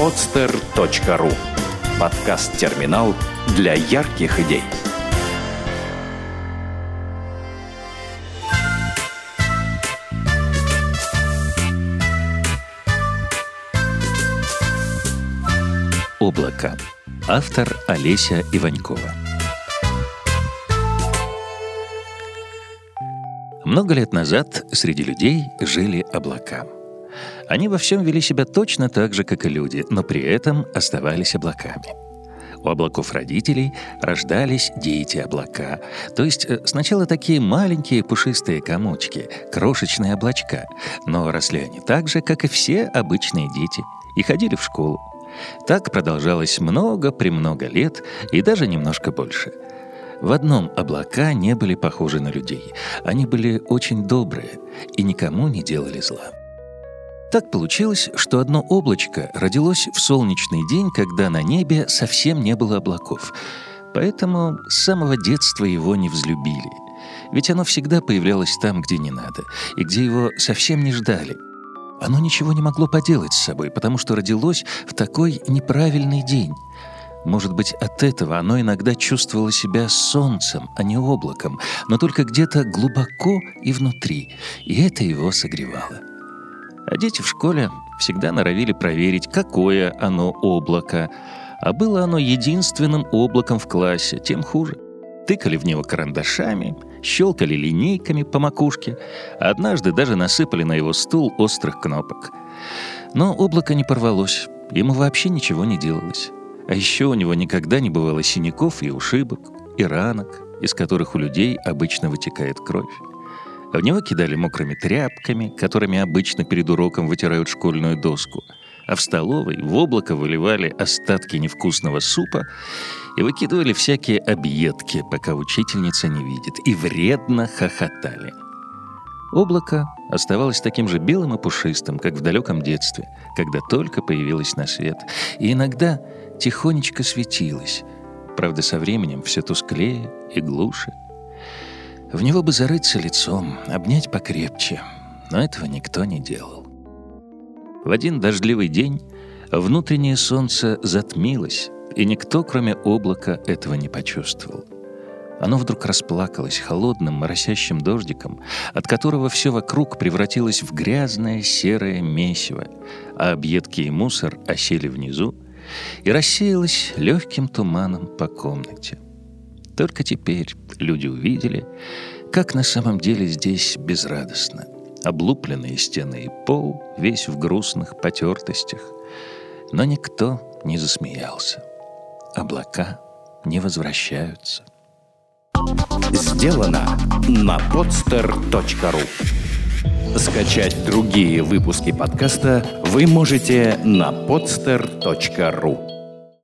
podster.ru Подкаст-терминал для ярких идей. Облако. Автор Олеся Иванькова. Много лет назад среди людей жили облака. Они во всем вели себя точно так же, как и люди, но при этом оставались облаками. У облаков родителей рождались дети-облака. То есть э, сначала такие маленькие пушистые комочки, крошечные облачка, но росли они так же, как и все обычные дети, и ходили в школу. Так продолжалось много-премного лет и даже немножко больше. В одном облака не были похожи на людей. Они были очень добрые и никому не делали зла. Так получилось, что одно облачко родилось в солнечный день, когда на небе совсем не было облаков. Поэтому с самого детства его не взлюбили. Ведь оно всегда появлялось там, где не надо, и где его совсем не ждали. Оно ничего не могло поделать с собой, потому что родилось в такой неправильный день. Может быть, от этого оно иногда чувствовало себя солнцем, а не облаком, но только где-то глубоко и внутри, и это его согревало. А дети в школе всегда норовили проверить, какое оно облако. А было оно единственным облаком в классе, тем хуже. Тыкали в него карандашами, щелкали линейками по макушке, а однажды даже насыпали на его стул острых кнопок. Но облако не порвалось, ему вообще ничего не делалось. А еще у него никогда не бывало синяков и ушибок, и ранок, из которых у людей обычно вытекает кровь. В него кидали мокрыми тряпками, которыми обычно перед уроком вытирают школьную доску. А в столовой в облако выливали остатки невкусного супа и выкидывали всякие объедки, пока учительница не видит, и вредно хохотали. Облако оставалось таким же белым и пушистым, как в далеком детстве, когда только появилось на свет, и иногда тихонечко светилось, правда, со временем все тусклее и глуше. В него бы зарыться лицом, обнять покрепче, но этого никто не делал. В один дождливый день внутреннее солнце затмилось, и никто, кроме облака, этого не почувствовал. Оно вдруг расплакалось холодным, моросящим дождиком, от которого все вокруг превратилось в грязное серое месиво, а объедки и мусор осели внизу и рассеялось легким туманом по комнате. Только теперь люди увидели, как на самом деле здесь безрадостно. Облупленные стены и пол, весь в грустных потертостях. Но никто не засмеялся. Облака не возвращаются. Сделано на podster.ru Скачать другие выпуски подкаста вы можете на podster.ru